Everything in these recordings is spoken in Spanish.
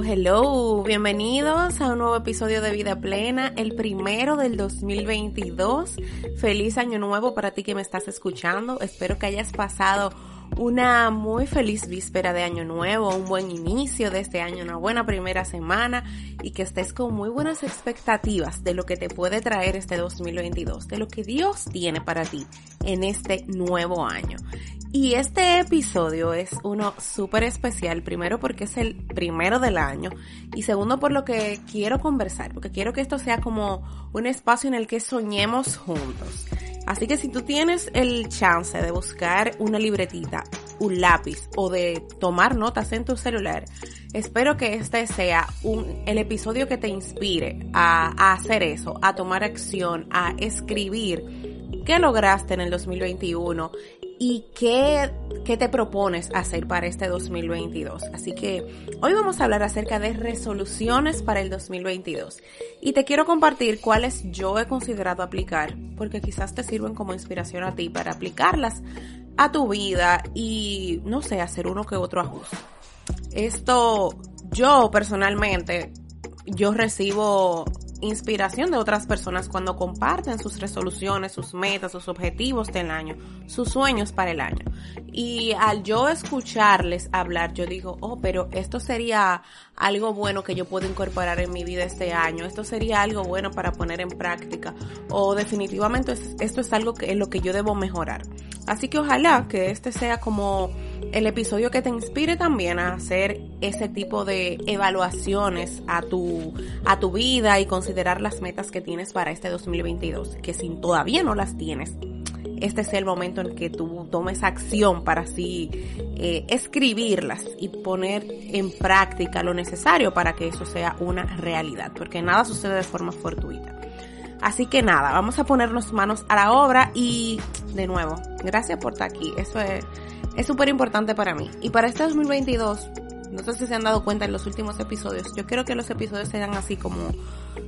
Hello, bienvenidos a un nuevo episodio de Vida Plena, el primero del 2022. Feliz año nuevo para ti que me estás escuchando. Espero que hayas pasado una muy feliz víspera de año nuevo, un buen inicio de este año, una buena primera semana y que estés con muy buenas expectativas de lo que te puede traer este 2022, de lo que Dios tiene para ti en este nuevo año. Y este episodio es uno súper especial, primero porque es el primero del año y segundo por lo que quiero conversar, porque quiero que esto sea como un espacio en el que soñemos juntos. Así que si tú tienes el chance de buscar una libretita, un lápiz o de tomar notas en tu celular, espero que este sea un, el episodio que te inspire a, a hacer eso, a tomar acción, a escribir. Qué lograste en el 2021 y qué, qué te propones hacer para este 2022. Así que hoy vamos a hablar acerca de resoluciones para el 2022 y te quiero compartir cuáles yo he considerado aplicar porque quizás te sirven como inspiración a ti para aplicarlas a tu vida y no sé, hacer uno que otro ajuste. Esto yo personalmente yo recibo inspiración de otras personas cuando comparten sus resoluciones, sus metas, sus objetivos del año, sus sueños para el año. Y al yo escucharles hablar, yo digo, oh, pero esto sería algo bueno que yo puedo incorporar en mi vida este año, esto sería algo bueno para poner en práctica, o definitivamente esto es algo que, en lo que yo debo mejorar. Así que ojalá que este sea como el episodio que te inspire también a hacer ese tipo de evaluaciones a tu, a tu vida y considerar las metas que tienes para este 2022, que si todavía no las tienes, este es el momento en que tú tomes acción para así eh, escribirlas y poner en práctica lo necesario para que eso sea una realidad, porque nada sucede de forma fortuita. Así que nada, vamos a ponernos manos a la obra y de nuevo, gracias por estar aquí. Eso es es súper importante para mí. Y para este 2022, no sé si se han dado cuenta en los últimos episodios, yo quiero que los episodios sean así como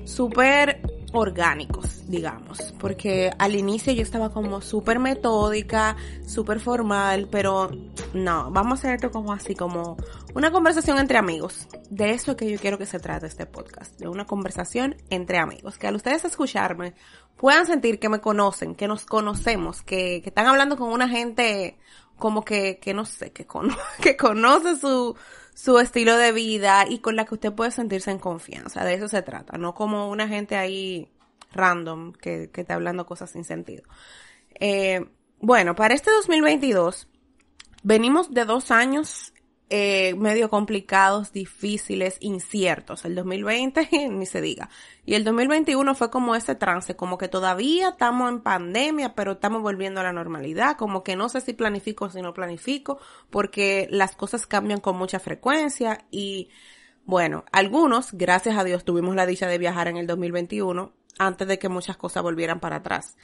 súper orgánicos, digamos, porque al inicio yo estaba como súper metódica, súper formal, pero no, vamos a hacer esto como así, como una conversación entre amigos. De eso es que yo quiero que se trate este podcast, de una conversación entre amigos, que al ustedes escucharme puedan sentir que me conocen, que nos conocemos, que, que están hablando con una gente como que, que no sé, que, que conoce su, su estilo de vida y con la que usted puede sentirse en confianza. De eso se trata, no como una gente ahí random que, que está hablando cosas sin sentido. Eh, bueno, para este 2022 venimos de dos años eh, medio complicados, difíciles, inciertos. El 2020 ni se diga. Y el 2021 fue como ese trance, como que todavía estamos en pandemia, pero estamos volviendo a la normalidad, como que no sé si planifico o si no planifico, porque las cosas cambian con mucha frecuencia y bueno, algunos, gracias a Dios, tuvimos la dicha de viajar en el 2021 antes de que muchas cosas volvieran para atrás.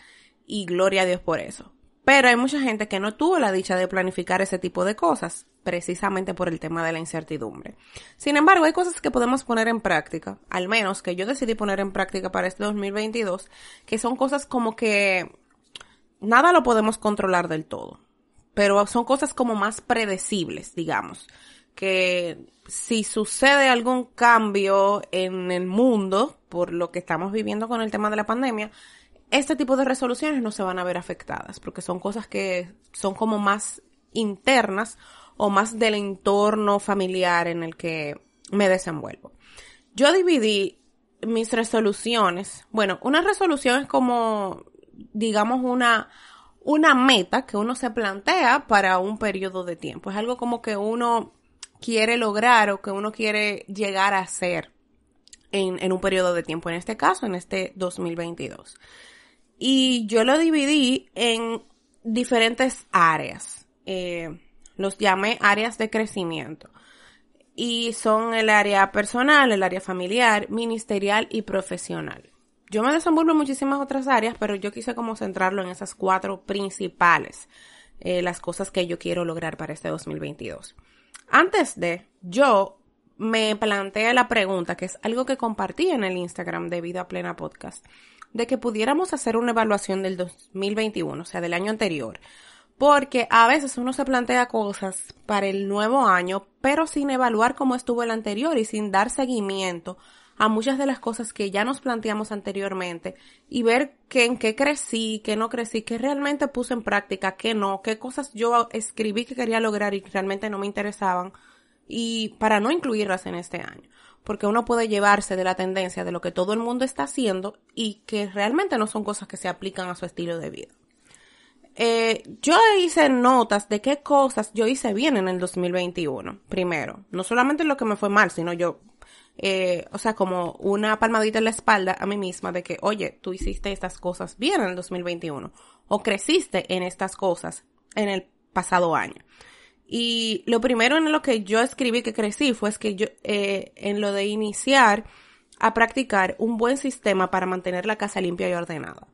Y gloria a Dios por eso. Pero hay mucha gente que no tuvo la dicha de planificar ese tipo de cosas, precisamente por el tema de la incertidumbre. Sin embargo, hay cosas que podemos poner en práctica, al menos que yo decidí poner en práctica para este 2022, que son cosas como que nada lo podemos controlar del todo, pero son cosas como más predecibles, digamos, que si sucede algún cambio en el mundo por lo que estamos viviendo con el tema de la pandemia, este tipo de resoluciones no se van a ver afectadas porque son cosas que son como más internas o más del entorno familiar en el que me desenvuelvo. Yo dividí mis resoluciones. Bueno, una resolución es como, digamos, una, una meta que uno se plantea para un periodo de tiempo. Es algo como que uno quiere lograr o que uno quiere llegar a hacer en, en un periodo de tiempo. En este caso, en este 2022 y yo lo dividí en diferentes áreas. Eh, los llamé áreas de crecimiento. Y son el área personal, el área familiar, ministerial y profesional. Yo me desenvuelvo en muchísimas otras áreas, pero yo quise como centrarlo en esas cuatro principales, eh, las cosas que yo quiero lograr para este 2022. Antes de, yo me planteé la pregunta, que es algo que compartí en el Instagram de Vida Plena Podcast de que pudiéramos hacer una evaluación del 2021, o sea, del año anterior, Porque a veces uno se plantea cosas para el nuevo año, pero sin evaluar cómo estuvo el anterior y sin dar seguimiento a muchas de las cosas que ya nos planteamos anteriormente y ver que en qué crecí, qué no crecí, qué realmente puse en práctica, qué no, qué cosas yo escribí que quería lograr y realmente no me interesaban y para no incluirlas en este año. Porque uno puede llevarse de la tendencia de lo que todo el mundo está haciendo y que realmente no son cosas que se aplican a su estilo de vida. Eh, yo hice notas de qué cosas yo hice bien en el 2021. Primero, no solamente lo que me fue mal, sino yo, eh, o sea, como una palmadita en la espalda a mí misma de que, oye, tú hiciste estas cosas bien en el 2021 o creciste en estas cosas en el pasado año. Y lo primero en lo que yo escribí que crecí fue que yo, eh, en lo de iniciar a practicar un buen sistema para mantener la casa limpia y ordenada.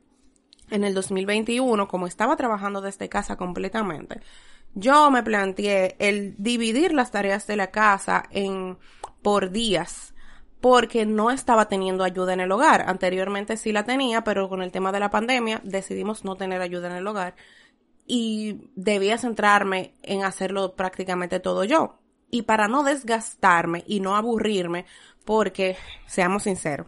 En el 2021, como estaba trabajando desde casa completamente, yo me planteé el dividir las tareas de la casa en por días porque no estaba teniendo ayuda en el hogar. Anteriormente sí la tenía, pero con el tema de la pandemia decidimos no tener ayuda en el hogar y debía centrarme en hacerlo prácticamente todo yo. Y para no desgastarme y no aburrirme, porque, seamos sinceros,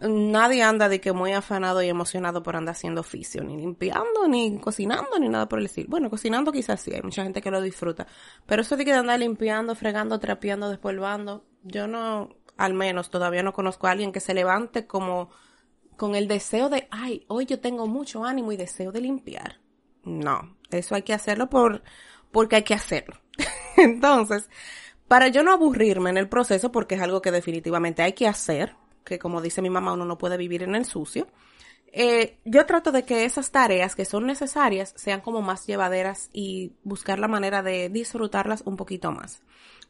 nadie anda de que muy afanado y emocionado por andar haciendo oficio, ni limpiando, ni cocinando, ni nada por el estilo. Bueno, cocinando quizás sí, hay mucha gente que lo disfruta. Pero eso de que andar limpiando, fregando, trapeando, despolvando, yo no, al menos todavía no conozco a alguien que se levante como con el deseo de, ay, hoy yo tengo mucho ánimo y deseo de limpiar. No, eso hay que hacerlo por, porque hay que hacerlo. Entonces, para yo no aburrirme en el proceso, porque es algo que definitivamente hay que hacer, que como dice mi mamá, uno no puede vivir en el sucio, eh, yo trato de que esas tareas que son necesarias sean como más llevaderas y buscar la manera de disfrutarlas un poquito más.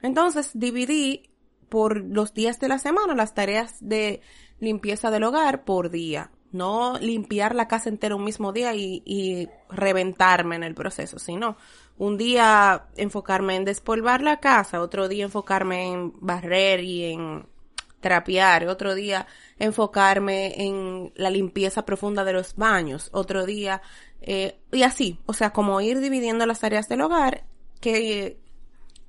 Entonces, dividí por los días de la semana las tareas de limpieza del hogar por día no limpiar la casa entera un mismo día y, y, reventarme en el proceso, sino un día enfocarme en despolvar la casa, otro día enfocarme en barrer y en trapear, otro día enfocarme en la limpieza profunda de los baños, otro día, eh, y así, o sea, como ir dividiendo las tareas del hogar que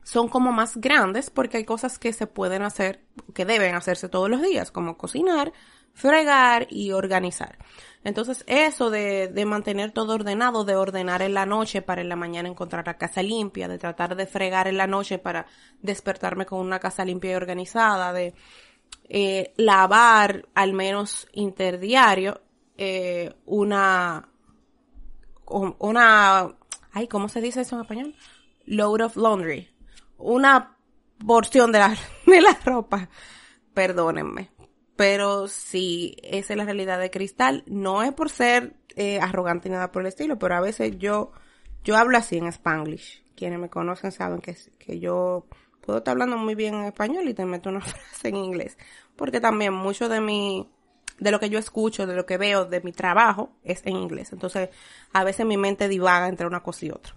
son como más grandes porque hay cosas que se pueden hacer, que deben hacerse todos los días, como cocinar, fregar y organizar. Entonces, eso de, de mantener todo ordenado, de ordenar en la noche para en la mañana encontrar la casa limpia, de tratar de fregar en la noche para despertarme con una casa limpia y organizada, de eh, lavar al menos interdiario eh, una, una, ay, ¿cómo se dice eso en español? Load of laundry. Una porción de la, de la ropa. Perdónenme pero si esa es la realidad de Cristal. No es por ser eh, arrogante ni nada por el estilo, pero a veces yo, yo hablo así en Spanglish. Quienes me conocen saben que, que yo puedo estar hablando muy bien en español y te meto una frase en inglés. Porque también mucho de mi, de lo que yo escucho, de lo que veo, de mi trabajo, es en inglés. Entonces, a veces mi mente divaga entre una cosa y otra.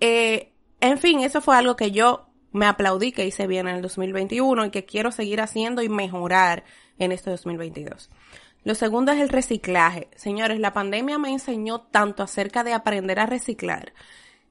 Eh, en fin, eso fue algo que yo me aplaudí que hice bien en el 2021 y que quiero seguir haciendo y mejorar en este 2022. Lo segundo es el reciclaje. Señores, la pandemia me enseñó tanto acerca de aprender a reciclar,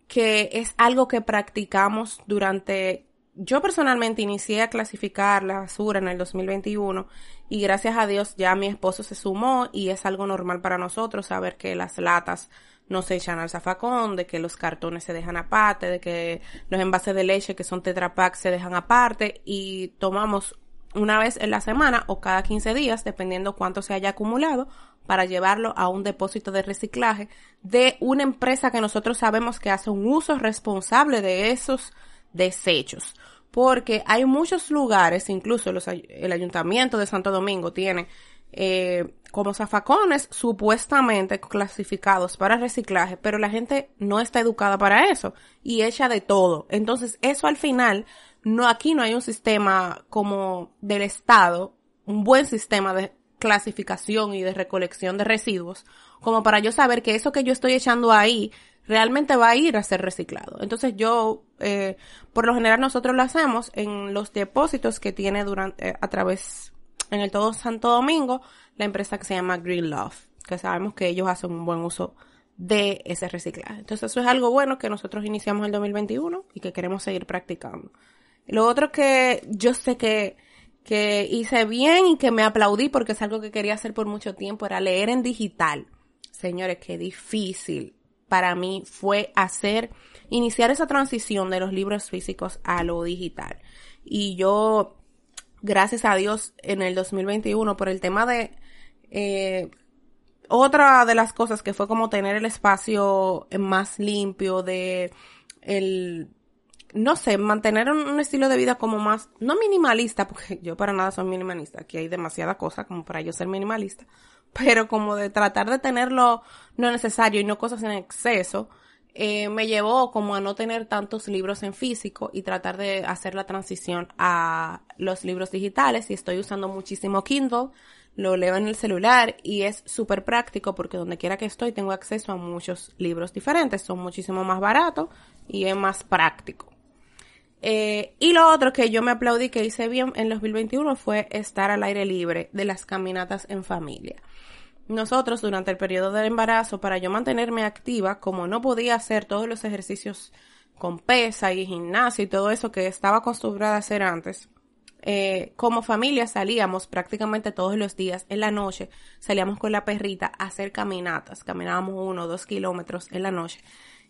que es algo que practicamos durante... Yo personalmente inicié a clasificar la basura en el 2021 y gracias a Dios ya mi esposo se sumó y es algo normal para nosotros saber que las latas no se echan al zafacón, de que los cartones se dejan aparte, de que los envases de leche que son Tetra Pak se dejan aparte y tomamos una vez en la semana o cada 15 días, dependiendo cuánto se haya acumulado, para llevarlo a un depósito de reciclaje de una empresa que nosotros sabemos que hace un uso responsable de esos desechos. Porque hay muchos lugares, incluso el ayuntamiento de Santo Domingo tiene eh, como zafacones supuestamente clasificados para reciclaje, pero la gente no está educada para eso y echa de todo. Entonces, eso al final, no, aquí no hay un sistema como del Estado, un buen sistema de clasificación y de recolección de residuos, como para yo saber que eso que yo estoy echando ahí realmente va a ir a ser reciclado. Entonces yo, eh, por lo general nosotros lo hacemos en los depósitos que tiene durante, a través en el todo Santo Domingo la empresa que se llama Green Love, que sabemos que ellos hacen un buen uso de ese reciclaje. Entonces eso es algo bueno que nosotros iniciamos el 2021 y que queremos seguir practicando. Lo otro que yo sé que, que hice bien y que me aplaudí porque es algo que quería hacer por mucho tiempo era leer en digital. Señores, qué difícil para mí fue hacer, iniciar esa transición de los libros físicos a lo digital. Y yo, gracias a Dios, en el 2021, por el tema de eh, otra de las cosas que fue como tener el espacio más limpio, de el, no sé, mantener un, estilo de vida como más, no minimalista, porque yo para nada soy minimalista, aquí hay demasiada cosa como para yo ser minimalista, pero como de tratar de tenerlo no necesario y no cosas en exceso, eh, me llevó como a no tener tantos libros en físico y tratar de hacer la transición a los libros digitales y estoy usando muchísimo Kindle lo leo en el celular y es súper práctico porque donde quiera que estoy tengo acceso a muchos libros diferentes, son muchísimo más baratos y es más práctico. Eh, y lo otro que yo me aplaudí que hice bien en 2021 fue estar al aire libre de las caminatas en familia. Nosotros durante el periodo del embarazo, para yo mantenerme activa, como no podía hacer todos los ejercicios con pesa y gimnasio y todo eso que estaba acostumbrada a hacer antes, eh, como familia salíamos prácticamente todos los días en la noche, salíamos con la perrita a hacer caminatas, caminábamos uno o dos kilómetros en la noche.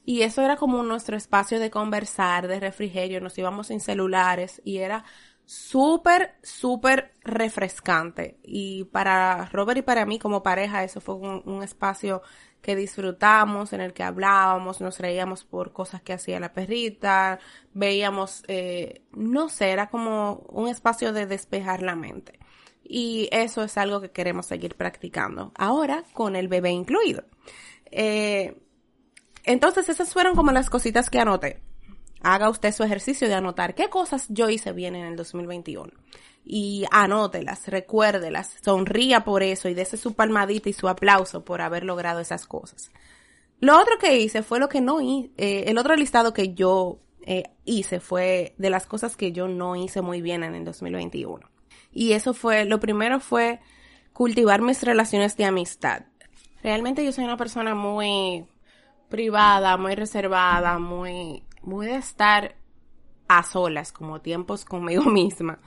Y eso era como nuestro espacio de conversar, de refrigerio, nos íbamos sin celulares y era súper, súper refrescante. Y para Robert y para mí como pareja eso fue un espacio que disfrutamos, en el que hablábamos, nos reíamos por cosas que hacía la perrita, veíamos, eh, no sé, era como un espacio de despejar la mente. Y eso es algo que queremos seguir practicando. Ahora con el bebé incluido. Eh, entonces esas fueron como las cositas que anoté. Haga usted su ejercicio de anotar qué cosas yo hice bien en el 2021 y anótelas, recuérdelas, sonría por eso y dése su palmadita y su aplauso por haber logrado esas cosas. Lo otro que hice fue lo que no hice, eh, el otro listado que yo eh, hice fue de las cosas que yo no hice muy bien en el 2021. Y eso fue, lo primero fue cultivar mis relaciones de amistad. Realmente yo soy una persona muy privada, muy reservada, muy, muy de estar a solas, como tiempos conmigo misma.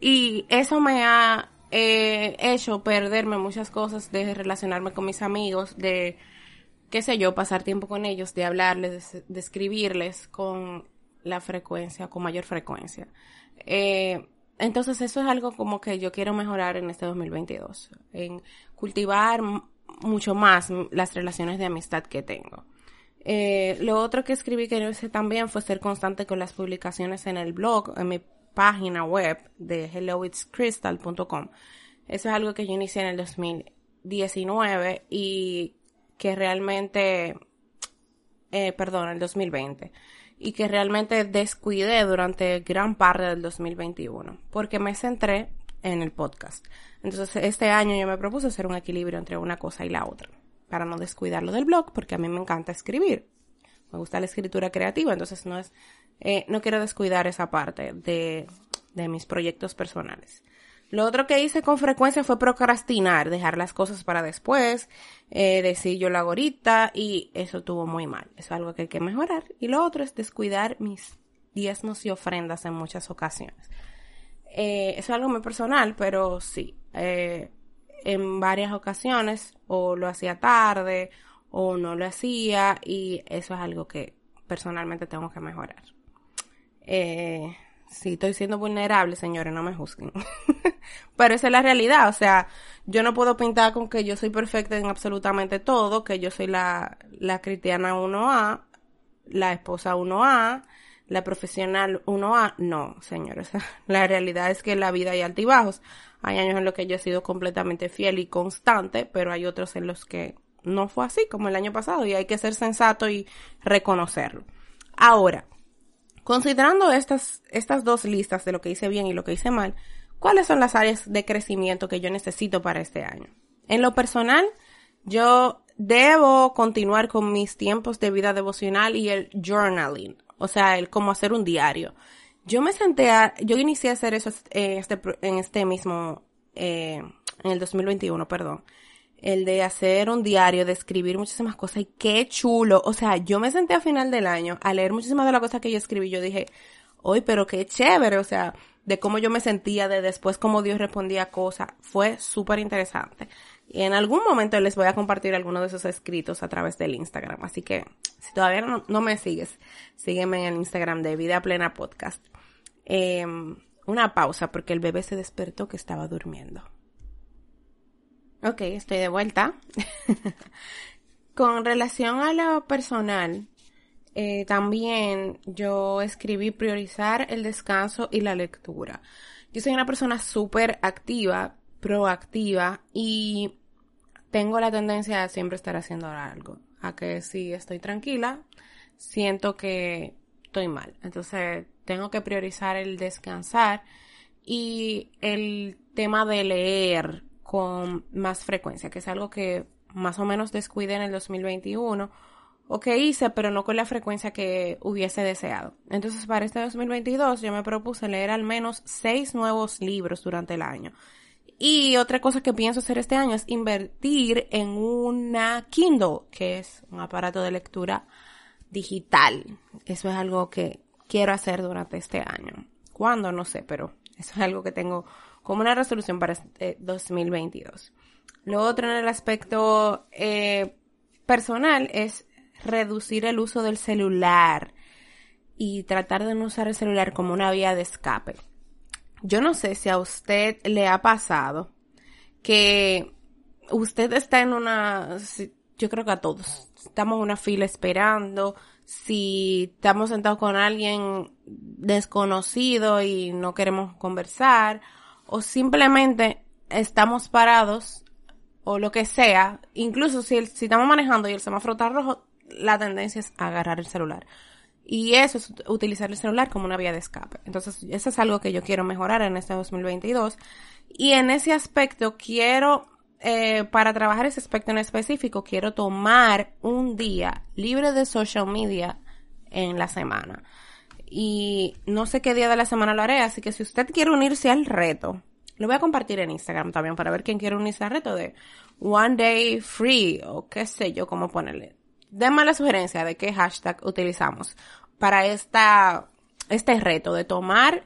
Y eso me ha eh, hecho perderme muchas cosas de relacionarme con mis amigos, de, qué sé yo, pasar tiempo con ellos, de hablarles, de, escribirles con la frecuencia, con mayor frecuencia. Eh, entonces eso es algo como que yo quiero mejorar en este 2022, en cultivar mucho más las relaciones de amistad que tengo. Eh, lo otro que escribí que yo hice también fue ser constante con las publicaciones en el blog, en mi página web de helloitscrystal.com. Eso es algo que yo inicié en el 2019 y que realmente, eh, perdón, el 2020 y que realmente descuidé durante gran parte del 2021 porque me centré en el podcast. Entonces este año yo me propuse hacer un equilibrio entre una cosa y la otra para no descuidarlo del blog porque a mí me encanta escribir. Me gusta la escritura creativa, entonces no es eh, no quiero descuidar esa parte de, de mis proyectos personales. Lo otro que hice con frecuencia fue procrastinar, dejar las cosas para después, eh, decir yo lo hago ahorita y eso tuvo muy mal. Es algo que hay que mejorar. Y lo otro es descuidar mis diezmos y ofrendas en muchas ocasiones. Eh, eso es algo muy personal, pero sí. Eh, en varias ocasiones o lo hacía tarde o no lo hacía y eso es algo que personalmente tengo que mejorar. Eh, sí, estoy siendo vulnerable, señores, no me juzguen. Pero esa es la realidad, o sea, yo no puedo pintar con que yo soy perfecta en absolutamente todo, que yo soy la, la cristiana 1A, la esposa 1A, la profesional 1A. No, señores, la realidad es que la vida hay altibajos. Hay años en los que yo he sido completamente fiel y constante, pero hay otros en los que no fue así, como el año pasado, y hay que ser sensato y reconocerlo. Ahora, Considerando estas, estas dos listas de lo que hice bien y lo que hice mal, ¿cuáles son las áreas de crecimiento que yo necesito para este año? En lo personal, yo debo continuar con mis tiempos de vida devocional y el journaling, o sea, el cómo hacer un diario. Yo me senté a, yo inicié a hacer eso en este, en este mismo, eh, en el 2021, perdón. el de hacer un diario, de escribir muchísimas cosas y qué chulo. O sea, yo me senté a final del año a leer muchísimas de las cosas que yo escribí. Yo dije, hoy, pero qué chévere. O sea, de cómo yo me sentía, de después cómo Dios respondía cosas. Fue súper interesante. Y en algún momento les voy a compartir algunos de esos escritos a través del Instagram. Así que si todavía no, me sigues, sígueme en el Instagram de Vida Plena Podcast. Em, una pausa porque el bebé se despertó que estaba durmiendo. Ok, estoy de vuelta. Con relación a lo personal, eh, también yo escribí priorizar el descanso y la lectura. Yo soy una persona súper activa, proactiva y tengo la tendencia a siempre estar haciendo algo. A que si estoy tranquila, siento que estoy mal. Entonces tengo que priorizar el descansar y el tema de leer con más frecuencia, que es algo que más o menos descuide en el 2021 o que hice, pero no con la frecuencia que hubiese deseado. Entonces, para este 2022 yo me propuse leer al menos seis nuevos libros durante el año. Y otra cosa que pienso hacer este año es invertir en una Kindle, que es un aparato de lectura digital. Eso es algo que quiero hacer durante este año. ¿Cuándo? No sé, pero eso es algo que tengo como una resolución para este 2022. Lo otro en el aspecto eh, personal es reducir el uso del celular y tratar de no usar el celular como una vía de escape. Yo no sé si a usted le ha pasado que usted está en una, yo creo que a todos, estamos en una fila esperando, si estamos sentados con alguien desconocido y no queremos conversar, o simplemente estamos parados o lo que sea, incluso si, estamos manejando y el semáforo está rojo, la tendencia es agarrar el celular. Y eso es utilizar el celular como una vía de escape. Entonces, eso es algo que yo quiero mejorar en este 2022. Y en ese aspecto quiero, eh, para trabajar ese aspecto en específico, quiero tomar un día libre de social media en la semana. Y no sé qué día de la semana lo haré, así que si usted quiere unirse al reto, lo voy a compartir en Instagram también para ver quién quiere unirse al reto de One Day Free o qué sé yo cómo ponerle denme la sugerencia de qué hashtag utilizamos para esta, este reto de tomar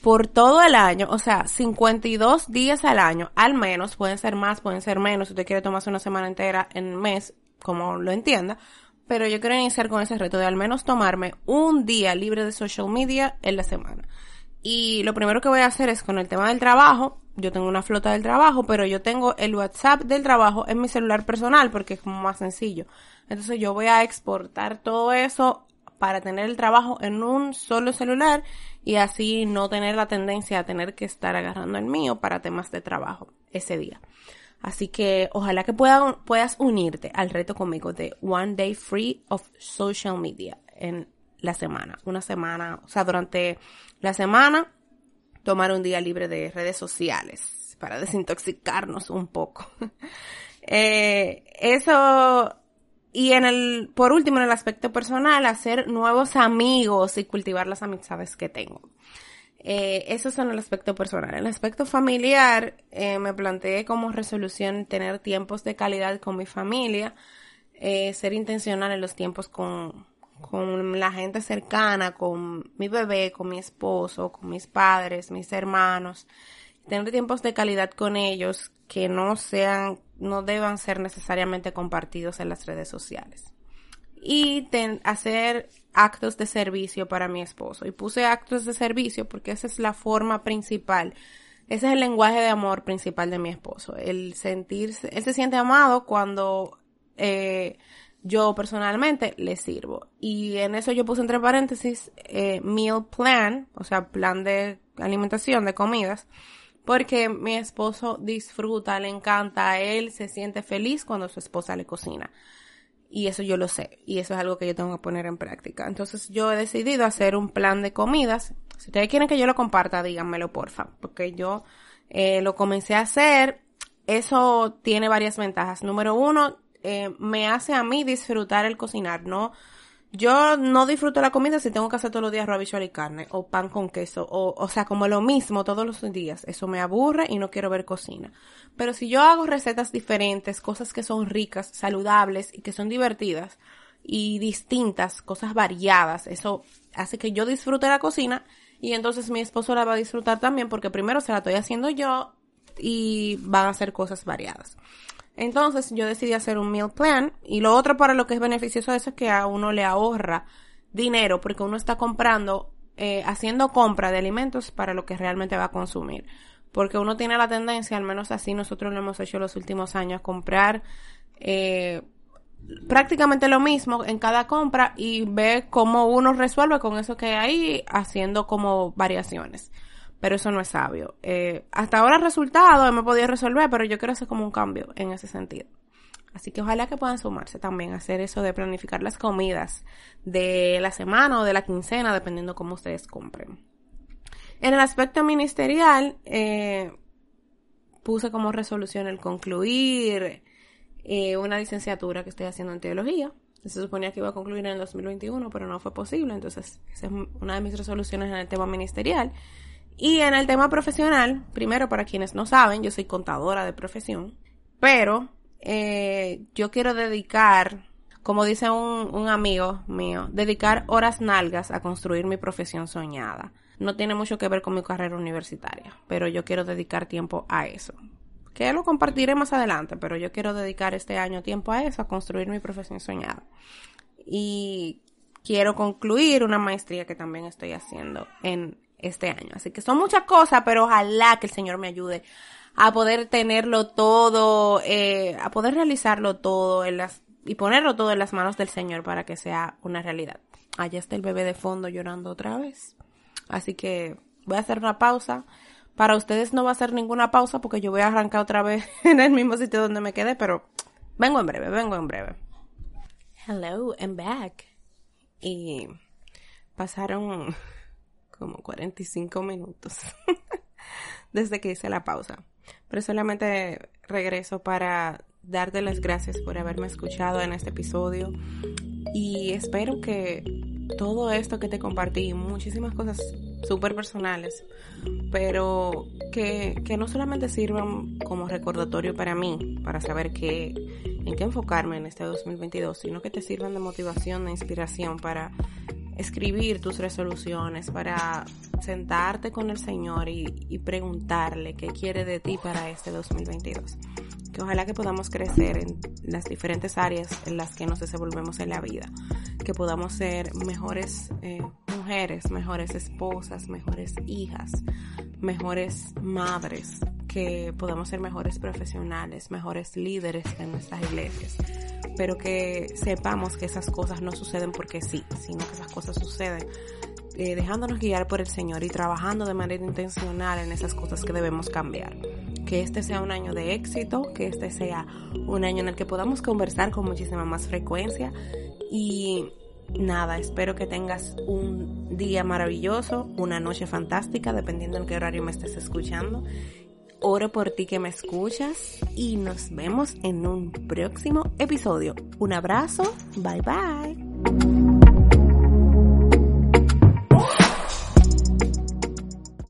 por todo el año, o sea, 52 días al año, al menos, pueden ser más, pueden ser menos, si usted quiere tomarse una semana entera en mes, como lo entienda, pero yo quiero iniciar con ese reto de al menos tomarme un día libre de social media en la semana. Y lo primero que voy a hacer es con el tema del trabajo. Yo tengo una flota del trabajo, pero yo tengo el WhatsApp del trabajo en mi celular personal porque es como más sencillo. Entonces yo voy a exportar todo eso para tener el trabajo en un solo celular y así no tener la tendencia a tener que estar agarrando el mío para temas de trabajo ese día. Así que ojalá que puedas unirte al reto conmigo de One Day Free of Social Media en la semana. Una semana, o sea, durante la semana, tomar un día libre de redes sociales para desintoxicarnos un poco. eh, eso, y en el, por último, en el aspecto personal, hacer nuevos amigos y cultivar las amistades que tengo. Eh, eso es en el aspecto personal. En el aspecto familiar, eh, me planteé como resolución tener tiempos de calidad con mi familia, eh, ser intencional en los tiempos con, con la gente cercana, con mi bebé, con mi esposo, con mis padres, mis hermanos, tener tiempos de calidad con ellos que no sean, no deban ser necesariamente compartidos en las redes sociales. Y hacer actos de servicio para mi esposo. Y puse actos de servicio porque esa es la forma principal. Ese es el lenguaje de amor principal de mi esposo. El sentirse, él se siente amado cuando eh, yo personalmente le sirvo. Y en eso yo puse entre paréntesis eh, meal plan, o sea, plan de alimentación, de comidas, porque mi esposo disfruta, le encanta, él se siente feliz cuando su esposa le cocina. Y eso yo lo sé, y eso es algo que yo tengo que poner en práctica. Entonces yo he decidido hacer un plan de comidas. Si ustedes quieren que yo lo comparta, díganmelo porfa, porque yo eh, lo comencé a hacer. Eso tiene varias ventajas. Número uno, eh, me hace a mí disfrutar el cocinar, no, yo no disfruto la comida si tengo que hacer todos los días arroz, y carne, o pan con queso, o, o sea, como lo mismo todos los días. Eso me aburre y no quiero ver cocina. Pero si yo hago recetas diferentes, cosas que son ricas, saludables y que son divertidas y distintas, cosas variadas, eso hace que yo disfrute la cocina y entonces mi esposo la va a disfrutar también porque primero se la estoy haciendo yo y van a ser cosas variadas. Entonces yo decidí hacer un meal plan y lo otro para lo que es beneficioso eso es que a uno le ahorra dinero porque uno está comprando, eh, haciendo compra de alimentos para lo que realmente va a consumir. Porque uno tiene la tendencia, al menos así nosotros lo hemos hecho los últimos años, comprar eh, prácticamente lo mismo en cada compra y ve cómo uno resuelve con eso que hay haciendo como variaciones pero eso no es sabio. Eh, hasta ahora el resultado me podido resolver, pero yo quiero hacer como un cambio en ese sentido. Así que ojalá que puedan sumarse también a hacer eso de planificar las comidas de la semana o de la quincena, dependiendo cómo ustedes compren. En el aspecto ministerial, eh, puse como resolución el concluir eh, una licenciatura que estoy haciendo en teología. Se suponía que iba a concluir en el 2021, pero no fue posible. Entonces, esa es una de mis resoluciones en el tema ministerial. Y en el tema profesional, primero para quienes no saben, yo soy contadora de profesión, pero eh, yo quiero dedicar, como dice un, un amigo mío, dedicar horas nalgas a construir mi profesión soñada. No tiene mucho que ver con mi carrera universitaria, pero yo quiero dedicar tiempo a eso. Que lo compartiré más adelante, pero yo quiero dedicar este año tiempo a eso, a construir mi profesión soñada. Y quiero concluir una maestría que también estoy haciendo en este año. Así que son muchas cosas, pero ojalá que el Señor me ayude a poder tenerlo todo, eh, a poder realizarlo todo en las, y ponerlo todo en las manos del Señor para que sea una realidad. Allá está el bebé de fondo llorando otra vez. Así que voy a hacer una pausa. Para ustedes no va a ser ninguna pausa porque yo voy a arrancar otra vez en el mismo sitio donde me quedé, pero vengo en breve, vengo en breve. Hello, I'm back. Y pasaron como 45 minutos desde que hice la pausa. Pero solamente regreso para darte las gracias por haberme escuchado en este episodio y espero que todo esto que te compartí, muchísimas cosas súper personales, pero que, que, no solamente sirvan como recordatorio para mí, para saber que, en qué enfocarme en este 2022, sino que te sirvan de motivación, de inspiración para escribir tus resoluciones, para sentarte con el Señor y, preguntarle qué quiere de ti para este 2022. Que ojalá que podamos crecer en las diferentes áreas en las que nos desenvolvemos en la vida. Que podamos ser mejores eh, mujeres, mejores esposas, mejores hijas, mejores madres. Que podamos ser mejores profesionales, mejores líderes en nuestras iglesias pero que sepamos que esas cosas no suceden porque sí, sino que esas cosas suceden eh, dejándonos guiar por el Señor y trabajando de manera intencional en esas cosas que debemos cambiar. Que este sea un año de éxito, que este sea un año en el que podamos conversar con muchísima más frecuencia y nada, espero que tengas un día maravilloso, una noche fantástica, dependiendo en qué horario me estés escuchando oro por ti que me escuchas y nos vemos en un próximo episodio. Un abrazo, bye bye.